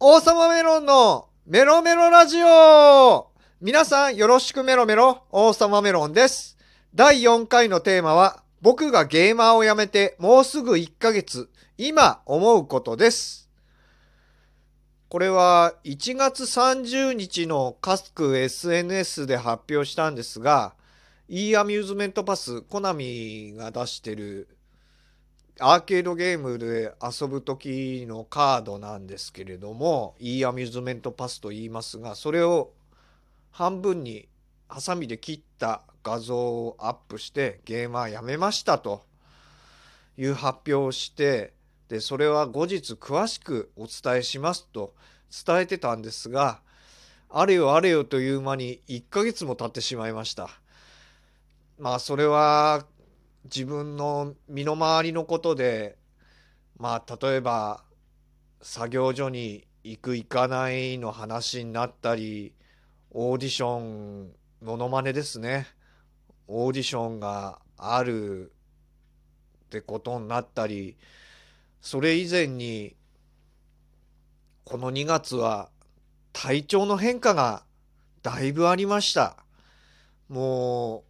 王様メロンのメロメロラジオ皆さんよろしくメロメロ王様メロンです。第4回のテーマは僕がゲーマーを辞めてもうすぐ1ヶ月今思うことです。これは1月30日の各 SNS で発表したんですが e アミューズメントパスコナミが出してるアーケードゲームで遊ぶ時のカードなんですけれども e アミューズメントパスと言いますがそれを半分にハサミで切った画像をアップしてゲーマーやめましたという発表をしてでそれは後日詳しくお伝えしますと伝えてたんですがあれよあれよという間に1ヶ月も経ってしまいました。まあそれは自分の身の回りのことでまあ例えば作業所に行く行かないの話になったりオーディションモノマネですね。オーディションがあるってことになったりそれ以前にこの2月は体調の変化がだいぶありました。もう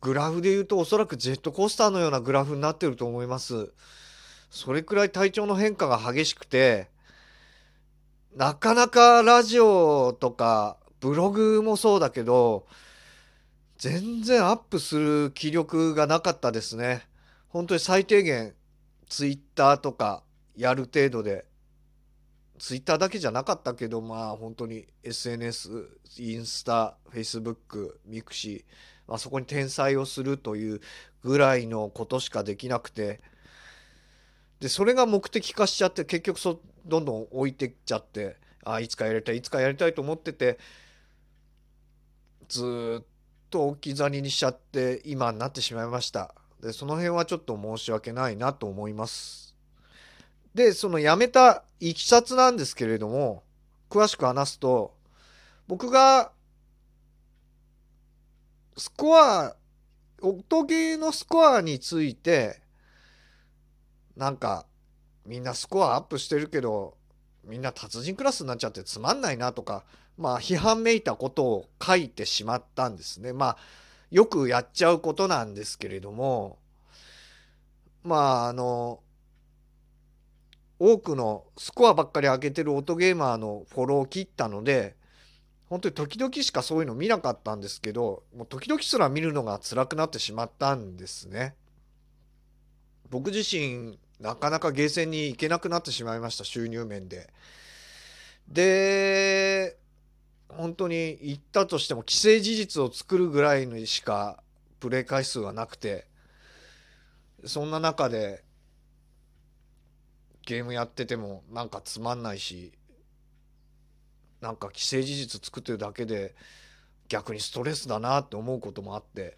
グラフで言うとおそらくジェットコースターのようなグラフになってると思います。それくらい体調の変化が激しくてなかなかラジオとかブログもそうだけど全然アップする気力がなかったですね。本当に最低限ツイッターとかやる程度でツイッターだけじゃなかったけどまあ本当に SNS インスタフェイスブックミクシー、あ、そこに転載をするというぐらいのことしかできなくて。でそれが目的化しちゃって結局そどんどん置いてっちゃってあいつかやりたいいつかやりたいと思っててずっと置き去りにしちゃって今になってしまいました。でその辺はちょっと申し訳ないなと思います。でその辞めたいきさつなんですけれども詳しく話すと僕がスコア音ゲーのスコアについてなんかみんなスコアアップしてるけどみんな達人クラスになっちゃってつまんないなとかまあ批判めいたことを書いてしまったんですね。まあよくやっちゃうことなんですけれどもまああの多くのスコアばっかり上げてる音ゲーマーのフォローを切ったので本当に時々しかそういうの見なかったんですけどもう時々すら見るのが辛くなってしまったんですね。僕自身なかなかゲーセンに行けなくなってしまいました収入面で。で本当に行ったとしても既成事実を作るぐらいにしかプレイ回数はなくてそんな中でゲームやっててもなんかつまんないしなんか既成事実作ってるだけで逆にストレスだなって思うこともあって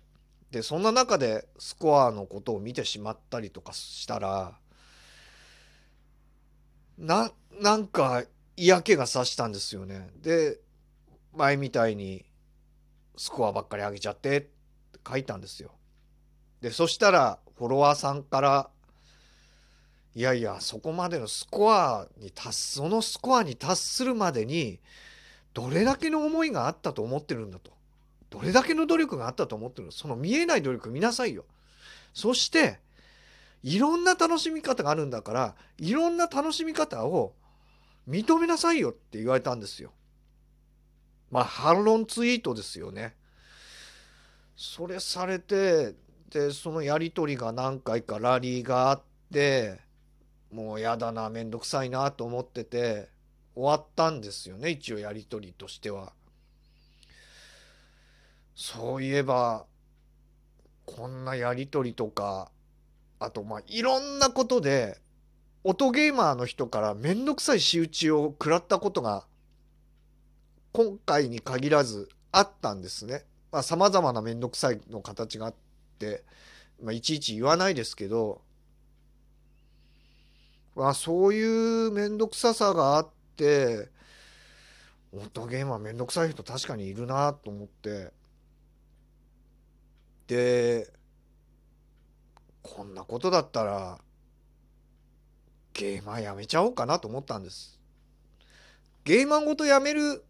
でそんな中でスコアのことを見てしまったりとかしたらななんか嫌気がさしたんですよね。で前みたいにスコアばっかり上げちゃってって書いたんですよ。でそしたらフォロワーさんからいやいやそこまでのスコアに達そのスコアに達するまでにどれだけの思いがあったと思ってるんだと。どれだけの努力があったと思ってるの。その見えない努力見なさいよ。そしていろんな楽しみ方があるんだからいろんな楽しみ方を認めなさいよって言われたんですよ。まあ反論ツイートですよね。それされてでそのやり取りが何回かラリーがあってもうやだなめんどくさいなと思ってて終わったんですよね一応やり取りとしては。そういえばこんなやり取りとかあとまあいろんなことで音ゲーマーの人からめんどくさい仕打ちを食らったことが今回に限らずあったんですね。まあ様々なめんどくさいの形があって、まあ、いちいち言わないですけどまあ、そういう面倒くささがあって音ゲームは面倒くさい人確かにいるなと思って。でこんなことだったらゲーマーやめちゃおうかなと思ったんです。ゲーマンごとやめる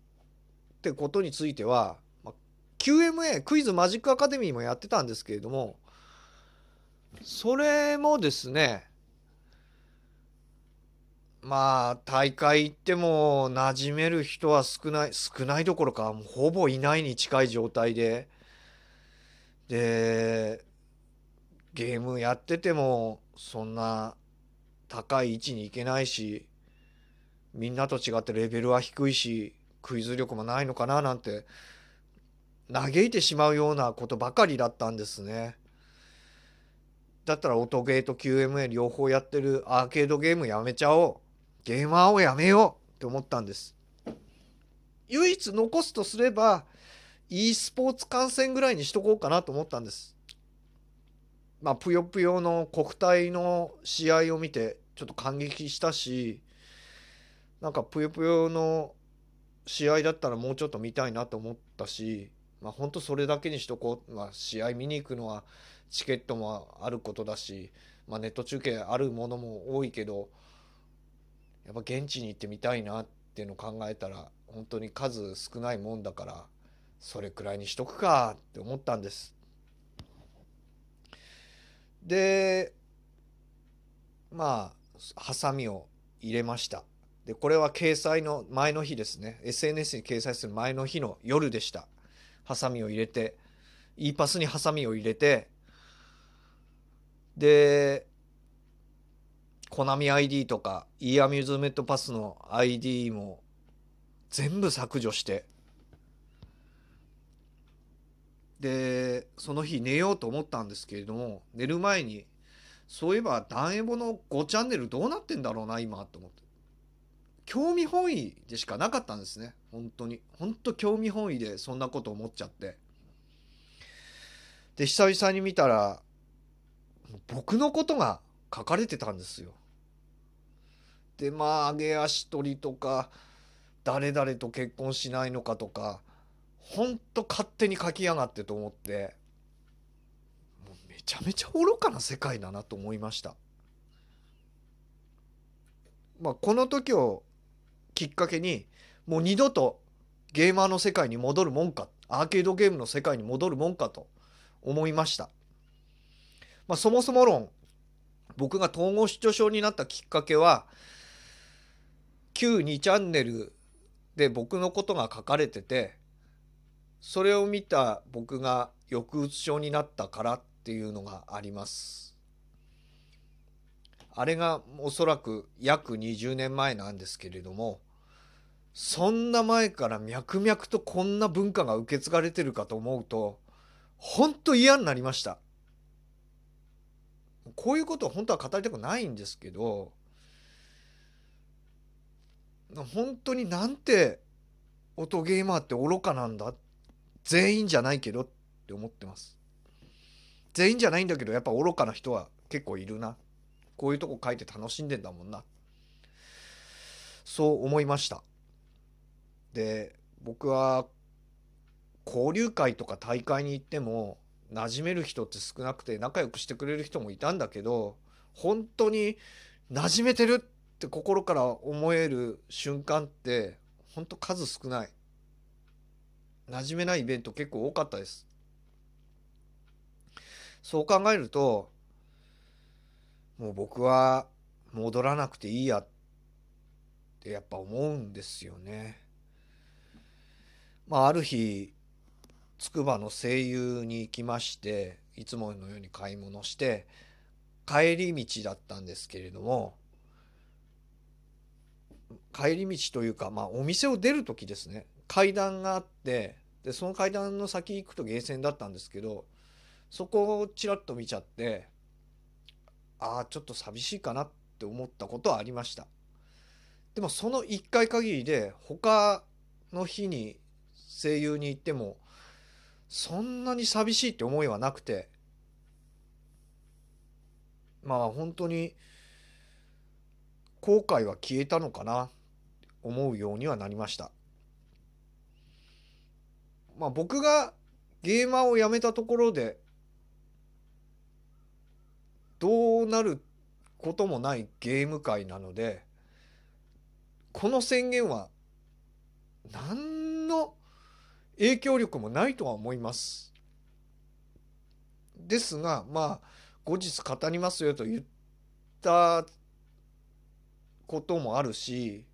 ってことについては、まあ、QMA クイズマジックアカデミーもやってたんですけれどもそれもですねまあ大会行っても馴染める人は少ない少ないどころかもうほぼいないに近い状態ででゲームやっててもそんな高い位置に行けないしみんなと違ってレベルは低いしクイズ力もないのかななんて嘆いてしまうようなことばかりだったんですね。だったら音ゲーと QMA 両方やってるアーケードゲームやめちゃおう。ゲーマーをやめようって思ったんです。唯一残すとすれば e スポーツ観戦ぐらいにしとこうかなと思ったんです。まあ、ぷよぷよの国体の試合を見てちょっと感激したしなんかぷよぷよの試合だったらもうちょっと見たいなと思ったしまあ本当それだけにしとこう、まあ、試合見に行くのはチケットもあることだし、まあ、ネット中継あるものも多いけどやっぱ現地に行ってみたいなっていうのを考えたら本当に数少ないもんだからそれくらいにしとくかって思ったんです。でまあハサミを入れました。でこれは掲載の前の日ですね SNS に掲載する前の日の夜でしたハサミを入れて e パスにハサミを入れてでコナミ ID とか e アミューズメントパスの ID も全部削除して。でその日寝ようと思ったんですけれども寝る前にそういえばダンエボの5チャンネルどうなってんだろうな今と思って。興味本位でしかなかったんですね。本当に。本当興味本位でそんなこと思っちゃって。で久々に見たら僕のことが書かれてたんですよ。でまあ揚げ足取りとか誰々と結婚しないのかとかほんと勝手に書きやがってと思ってもうめちゃめちゃ愚かな世界だなと思いました。まあこの時をきっかけにもう二度とゲーマーの世界に戻るもんかアーケードゲームの世界に戻るもんかと思いました、まあ、そもそも論僕が統合失調症になったきっかけは旧2チャンネルで僕のことが書かれててそれを見た僕が抑うつ症になったからっていうのがあります。あれがおそらく約20年前なんですけれどもそんな前から脈々とこんな文化が受け継がれてるかと思うと本当嫌になりました。こういうこと本当は語りたくないんですけど本当になんて音ゲーマーって愚かなんだ？全員じゃないけどって思ってます。全員じゃないんだけどやっぱ愚かな人は結構いるな。こういうとこ書いて楽しんでんだもんな。そう思いました。で僕は交流会とか大会に行っても馴染める人って少なくて仲良くしてくれる人もいたんだけど本当に馴染めてるって心から思える瞬間って本当数少ない馴染めないイベント結構多かったですそう考えるともう僕は戻らなくていいやってやっぱ思うんですよね。まあ、ある日つくばの声優に行きましていつものように買い物して帰り道だったんですけれども帰り道というか、まあ、お店を出る時ですね。階段があってでその階段の先行くとゲーセンだったんですけどそこをちらっと見ちゃってああちょっと寂しいかなって思ったことはありました。でもその1回限りで他の日に声優に行ってもそんなに寂しいって思いはなくてまあ本当に後悔は消えたのかな。思うようにはなりましたまあ僕がゲーマーをやめたところでどうなることもないゲーム界なのでこの宣言は何の影響力もないとは思います。ですがまあ後日語りますよと言ったこともあるし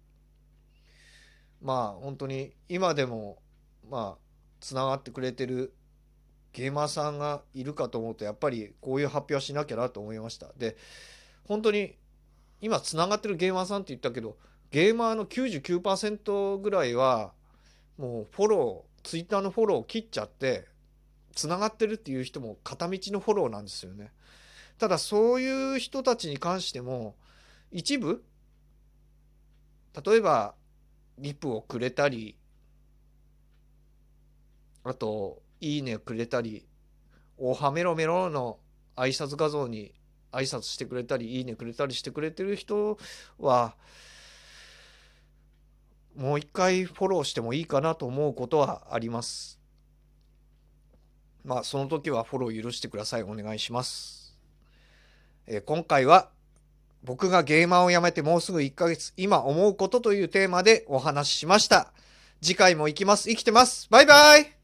まあ本当に今でもまあつながってくれてるゲーマーさんがいるかと思うとやっぱりこういう発表はしなきゃなと思いました。で本当に今つながってるゲーマーさんって言ったけどゲーマーの99%ぐらいはもうフォローツイッターのフォローを切っちゃってつながってるっていう人も片道のフォローなんですよね。ただそういう人たちに関しても一部例えばリプをくれたりあといいねくれたりおはメロメロの挨拶画像に挨拶してくれたりいいねくれたりしてくれてる人はもう一回フォローしてもいいかなと思うことはあります。まあその時はフォロー許してください。お願いします、えー今回は僕がゲーマーを辞めてもうすぐ1ヶ月今思うことというテーマでお話ししました。次回も行きます。生きてます。バイバイ。